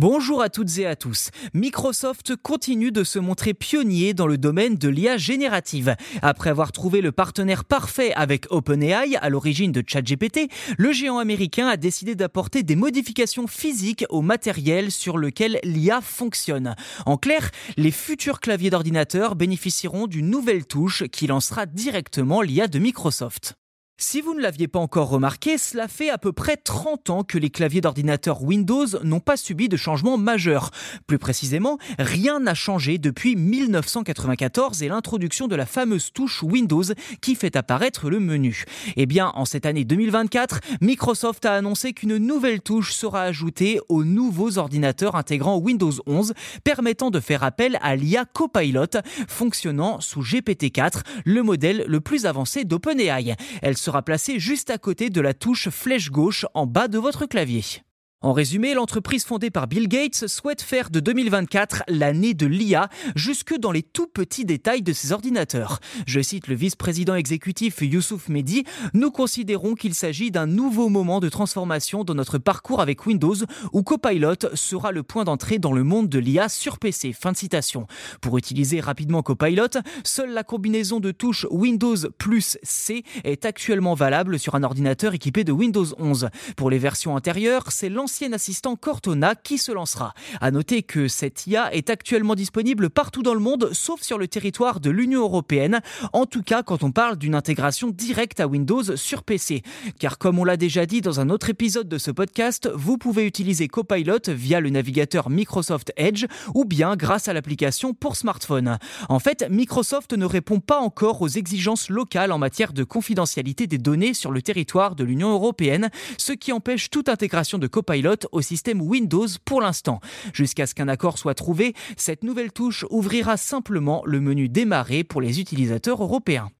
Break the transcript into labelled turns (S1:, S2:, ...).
S1: Bonjour à toutes et à tous. Microsoft continue de se montrer pionnier dans le domaine de l'IA générative. Après avoir trouvé le partenaire parfait avec OpenAI à l'origine de ChatGPT, le géant américain a décidé d'apporter des modifications physiques au matériel sur lequel l'IA fonctionne. En clair, les futurs claviers d'ordinateur bénéficieront d'une nouvelle touche qui lancera directement l'IA de Microsoft. Si vous ne l'aviez pas encore remarqué, cela fait à peu près 30 ans que les claviers d'ordinateur Windows n'ont pas subi de changement majeur. Plus précisément, rien n'a changé depuis 1994 et l'introduction de la fameuse touche Windows qui fait apparaître le menu. Eh bien, en cette année 2024, Microsoft a annoncé qu'une nouvelle touche sera ajoutée aux nouveaux ordinateurs intégrant Windows 11, permettant de faire appel à l'IA Copilot, fonctionnant sous GPT-4, le modèle le plus avancé d'OpenAI. Sera placée juste à côté de la touche flèche gauche en bas de votre clavier. En résumé, l'entreprise fondée par Bill Gates souhaite faire de 2024 l'année de l'IA jusque dans les tout petits détails de ses ordinateurs. Je cite le vice-président exécutif Youssouf Mehdi, nous considérons qu'il s'agit d'un nouveau moment de transformation dans notre parcours avec Windows où Copilot sera le point d'entrée dans le monde de l'IA sur PC. Fin de citation. Pour utiliser rapidement Copilot, seule la combinaison de touches Windows plus C est actuellement valable sur un ordinateur équipé de Windows 11. Pour les versions antérieures, c'est ancien assistant Cortona qui se lancera. À noter que cette IA est actuellement disponible partout dans le monde, sauf sur le territoire de l'Union européenne, en tout cas quand on parle d'une intégration directe à Windows sur PC. Car comme on l'a déjà dit dans un autre épisode de ce podcast, vous pouvez utiliser Copilot via le navigateur Microsoft Edge ou bien grâce à l'application pour smartphone. En fait, Microsoft ne répond pas encore aux exigences locales en matière de confidentialité des données sur le territoire de l'Union européenne, ce qui empêche toute intégration de Au système Windows pour l'instant. Jusqu'à ce qu'un accord soit trouvé, cette nouvelle touche ouvrira simplement le menu démarrer pour les utilisateurs européens.